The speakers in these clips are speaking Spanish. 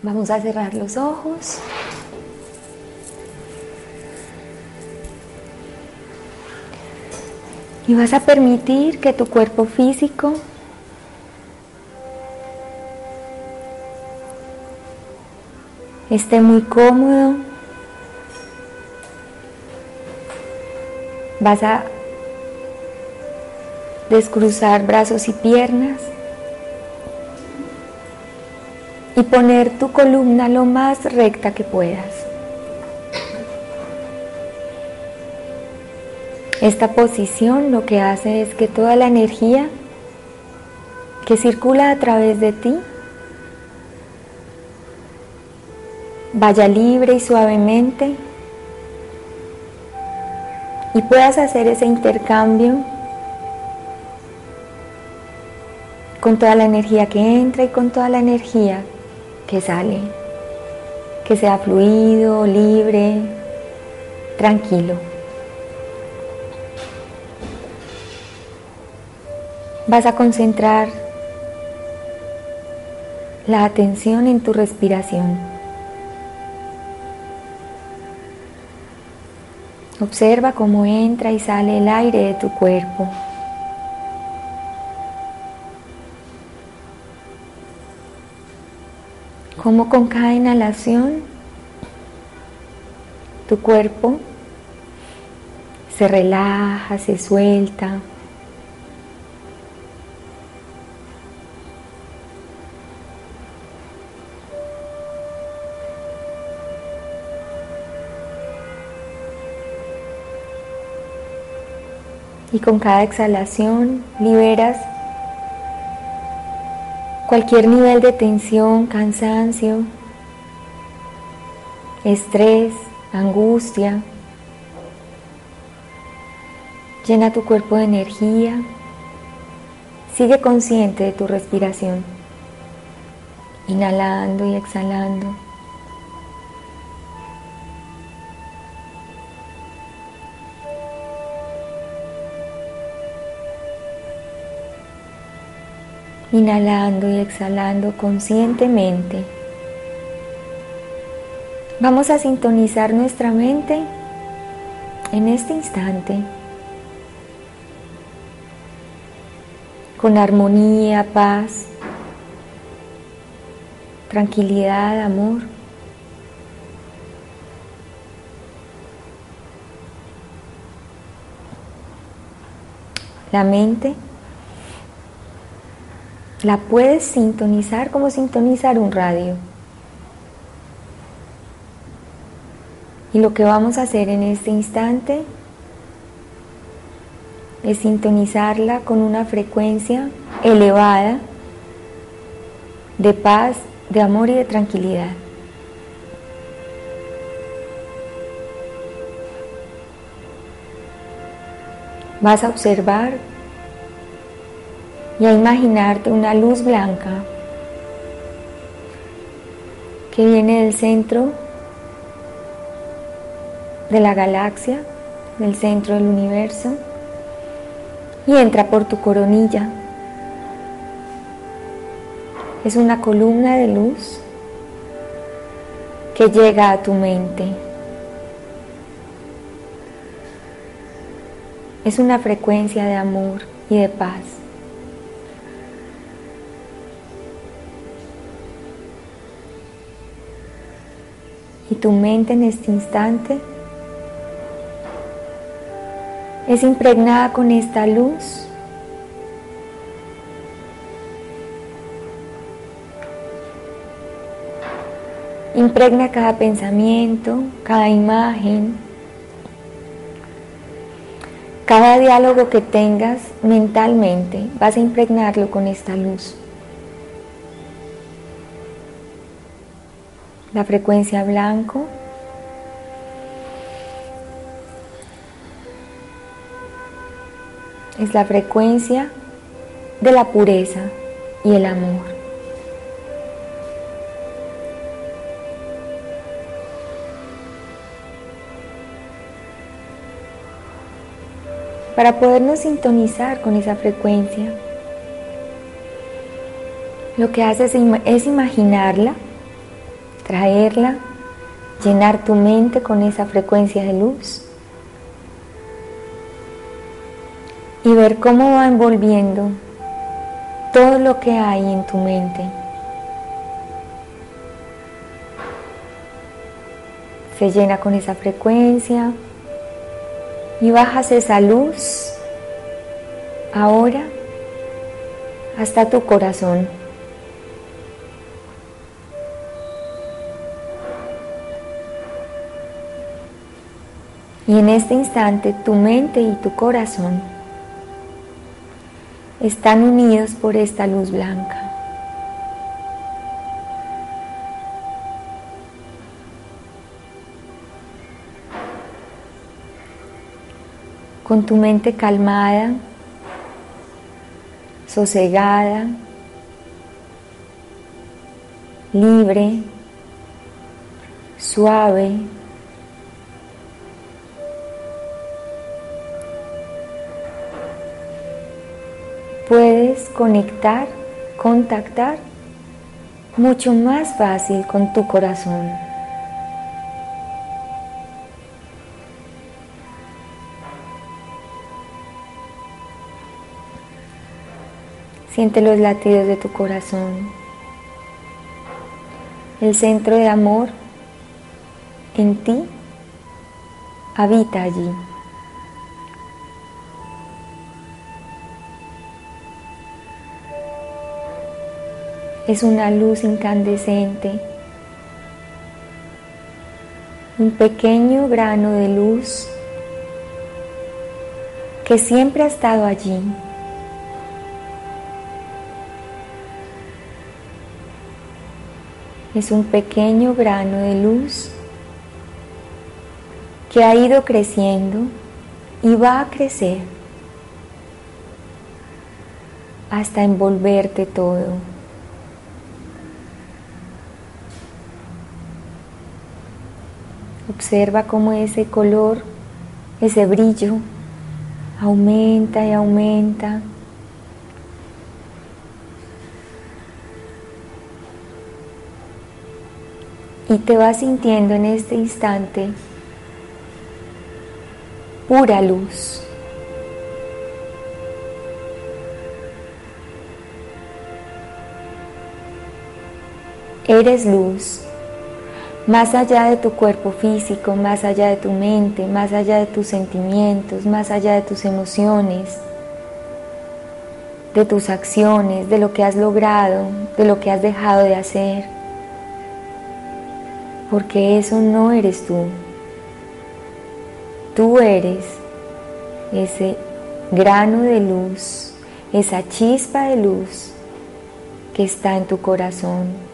Vamos a cerrar los ojos. Y vas a permitir que tu cuerpo físico esté muy cómodo. Vas a descruzar brazos y piernas y poner tu columna lo más recta que puedas. Esta posición lo que hace es que toda la energía que circula a través de ti vaya libre y suavemente y puedas hacer ese intercambio con toda la energía que entra y con toda la energía que sale, que sea fluido, libre, tranquilo. Vas a concentrar la atención en tu respiración. Observa cómo entra y sale el aire de tu cuerpo. Cómo con cada inhalación tu cuerpo se relaja, se suelta. Y con cada exhalación liberas cualquier nivel de tensión, cansancio, estrés, angustia. Llena tu cuerpo de energía. Sigue consciente de tu respiración. Inhalando y exhalando. Inhalando y exhalando conscientemente. Vamos a sintonizar nuestra mente en este instante con armonía, paz, tranquilidad, amor. La mente la puedes sintonizar como sintonizar un radio. Y lo que vamos a hacer en este instante es sintonizarla con una frecuencia elevada de paz, de amor y de tranquilidad. Vas a observar y a imaginarte una luz blanca que viene del centro de la galaxia, del centro del universo, y entra por tu coronilla. Es una columna de luz que llega a tu mente. Es una frecuencia de amor y de paz. Tu mente en este instante es impregnada con esta luz. Impregna cada pensamiento, cada imagen, cada diálogo que tengas mentalmente, vas a impregnarlo con esta luz. La frecuencia blanco. Es la frecuencia de la pureza y el amor. Para podernos sintonizar con esa frecuencia, lo que haces es imaginarla traerla, llenar tu mente con esa frecuencia de luz y ver cómo va envolviendo todo lo que hay en tu mente. Se llena con esa frecuencia y bajas esa luz ahora hasta tu corazón. Y en este instante tu mente y tu corazón están unidos por esta luz blanca. Con tu mente calmada, sosegada, libre, suave, conectar, contactar mucho más fácil con tu corazón. Siente los latidos de tu corazón. El centro de amor en ti habita allí. Es una luz incandescente, un pequeño grano de luz que siempre ha estado allí. Es un pequeño grano de luz que ha ido creciendo y va a crecer hasta envolverte todo. Observa cómo ese color, ese brillo, aumenta y aumenta. Y te vas sintiendo en este instante pura luz. Eres luz más allá de tu cuerpo físico, más allá de tu mente, más allá de tus sentimientos, más allá de tus emociones, de tus acciones, de lo que has logrado, de lo que has dejado de hacer. Porque eso no eres tú. Tú eres ese grano de luz, esa chispa de luz que está en tu corazón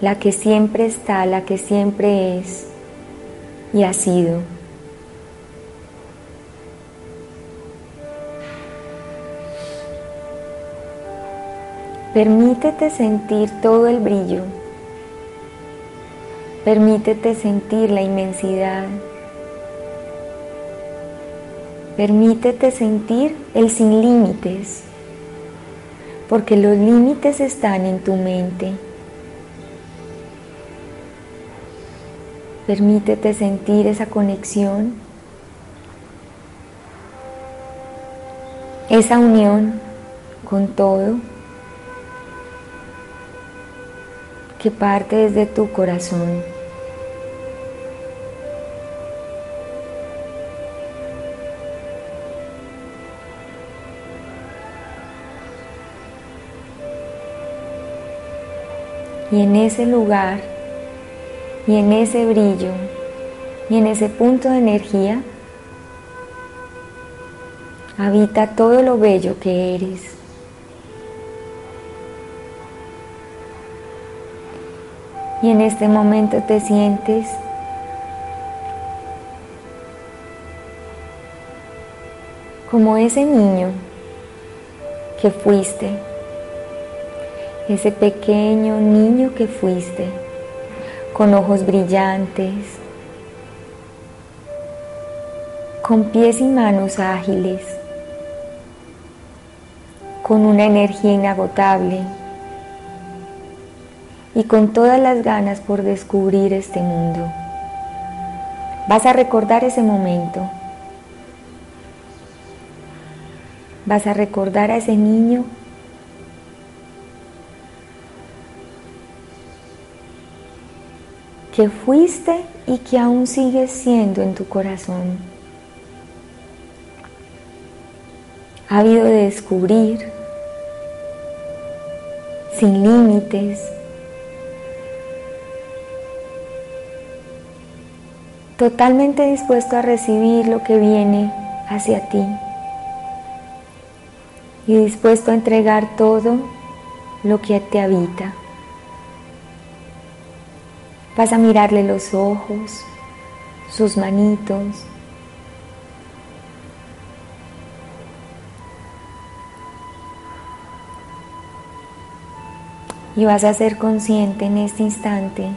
la que siempre está, la que siempre es y ha sido. Permítete sentir todo el brillo. Permítete sentir la inmensidad. Permítete sentir el sin límites, porque los límites están en tu mente. Permítete sentir esa conexión, esa unión con todo que parte desde tu corazón. Y en ese lugar y en ese brillo y en ese punto de energía habita todo lo bello que eres. Y en este momento te sientes como ese niño que fuiste, ese pequeño niño que fuiste con ojos brillantes, con pies y manos ágiles, con una energía inagotable, y con todas las ganas por descubrir este mundo. Vas a recordar ese momento. Vas a recordar a ese niño que fuiste y que aún sigues siendo en tu corazón. Ha habido de descubrir sin límites, totalmente dispuesto a recibir lo que viene hacia ti y dispuesto a entregar todo lo que te habita. Vas a mirarle los ojos, sus manitos. Y vas a ser consciente en este instante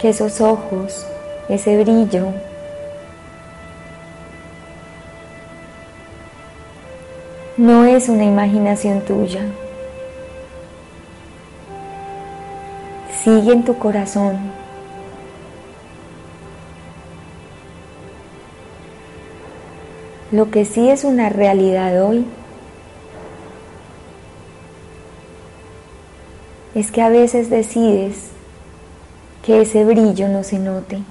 que esos ojos, ese brillo, no es una imaginación tuya. Sigue en tu corazón. Lo que sí es una realidad hoy es que a veces decides que ese brillo no se note.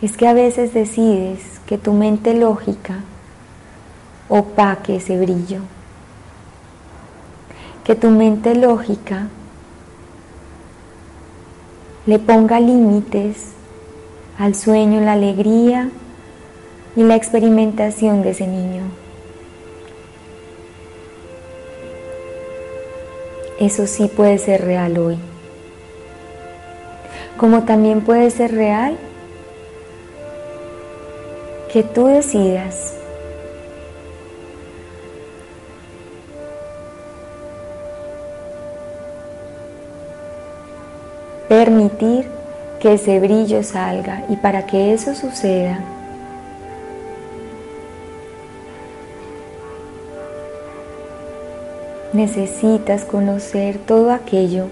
Es que a veces decides que tu mente lógica opaque ese brillo. Que tu mente lógica le ponga límites al sueño, la alegría y la experimentación de ese niño. Eso sí puede ser real hoy. Como también puede ser real que tú decidas permitir que ese brillo salga y para que eso suceda, necesitas conocer todo aquello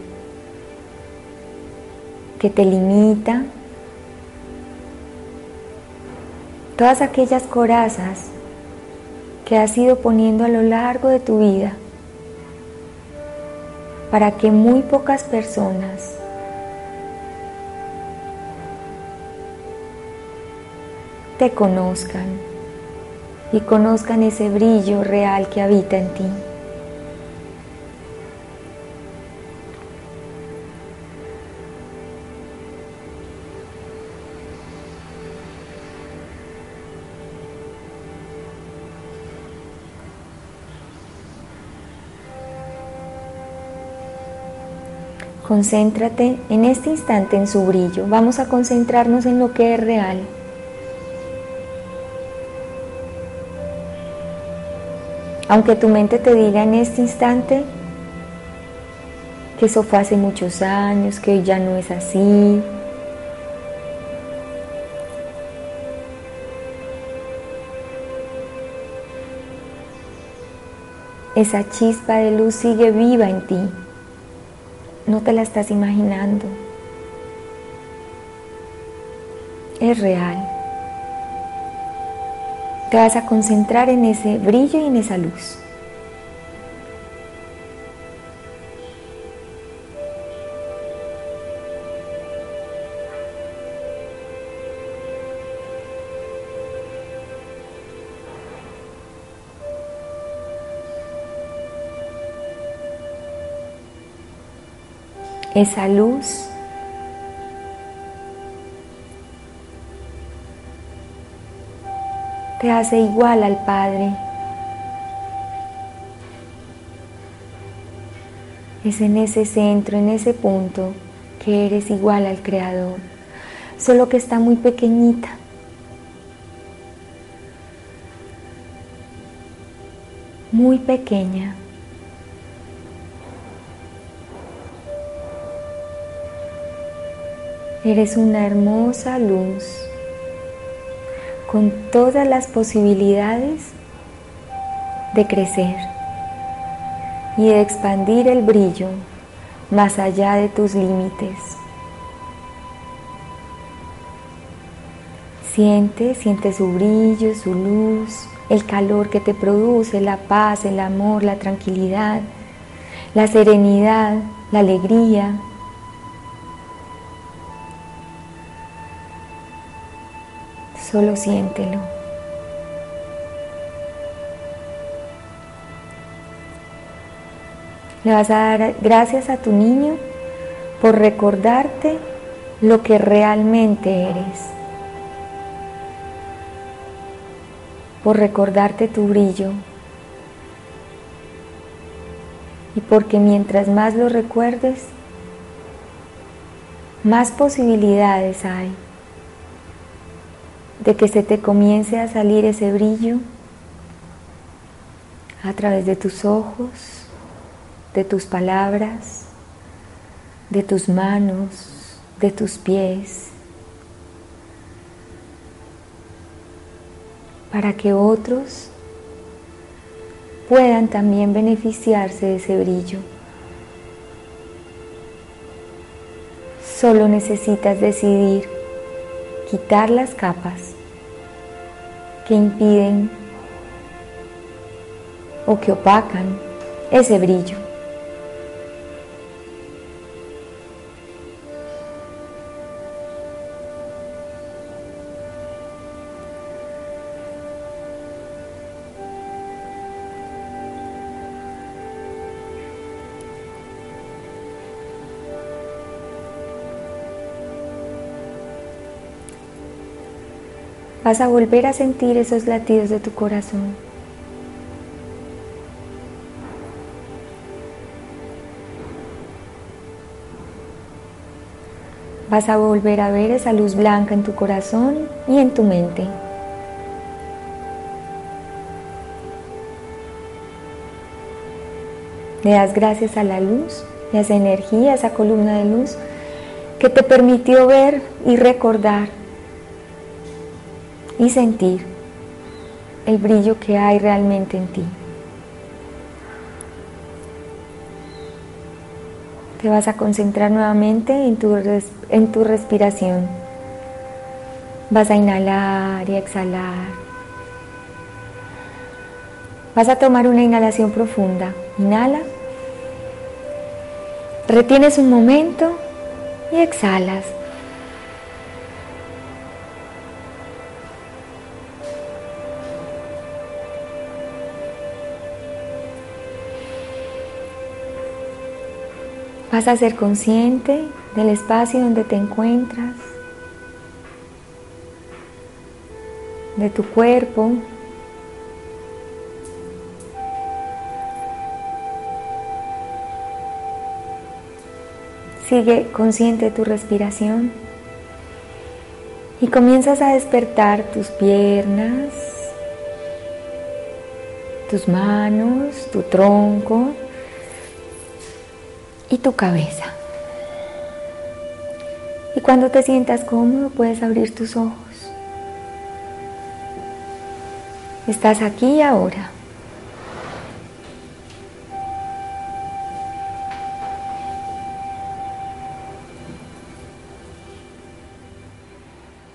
que te limita, todas aquellas corazas que has ido poniendo a lo largo de tu vida para que muy pocas personas te conozcan y conozcan ese brillo real que habita en ti. Concéntrate en este instante en su brillo. Vamos a concentrarnos en lo que es real. Aunque tu mente te diga en este instante que eso fue hace muchos años, que ya no es así. Esa chispa de luz sigue viva en ti. No te la estás imaginando. Es real te vas a concentrar en ese brillo y en esa luz. Esa luz te hace igual al Padre. Es en ese centro, en ese punto, que eres igual al Creador, solo que está muy pequeñita. Muy pequeña. Eres una hermosa luz con todas las posibilidades de crecer y de expandir el brillo más allá de tus límites. Siente, siente su brillo, su luz, el calor que te produce, la paz, el amor, la tranquilidad, la serenidad, la alegría. Solo siéntelo. Le vas a dar gracias a tu niño por recordarte lo que realmente eres, por recordarte tu brillo. Y porque mientras más lo recuerdes, más posibilidades hay de que se te comience a salir ese brillo a través de tus ojos, de tus palabras, de tus manos, de tus pies, para que otros puedan también beneficiarse de ese brillo. Solo necesitas decidir quitar las capas que impiden o que opacan ese brillo. Vas a volver a sentir esos latidos de tu corazón. Vas a volver a ver esa luz blanca en tu corazón y en tu mente. Le das gracias a la luz, a esa energía, a esa columna de luz que te permitió ver y recordar y sentir el brillo que hay realmente en ti. Te vas a concentrar nuevamente en tu, en tu respiración. Vas a inhalar y exhalar. Vas a tomar una inhalación profunda. Inhala. Retienes un momento y exhalas. Vas a ser consciente del espacio donde te encuentras, de tu cuerpo. Sigue consciente tu respiración y comienzas a despertar tus piernas, tus manos, tu tronco, y tu cabeza. Y cuando te sientas cómodo puedes abrir tus ojos. Estás aquí ahora.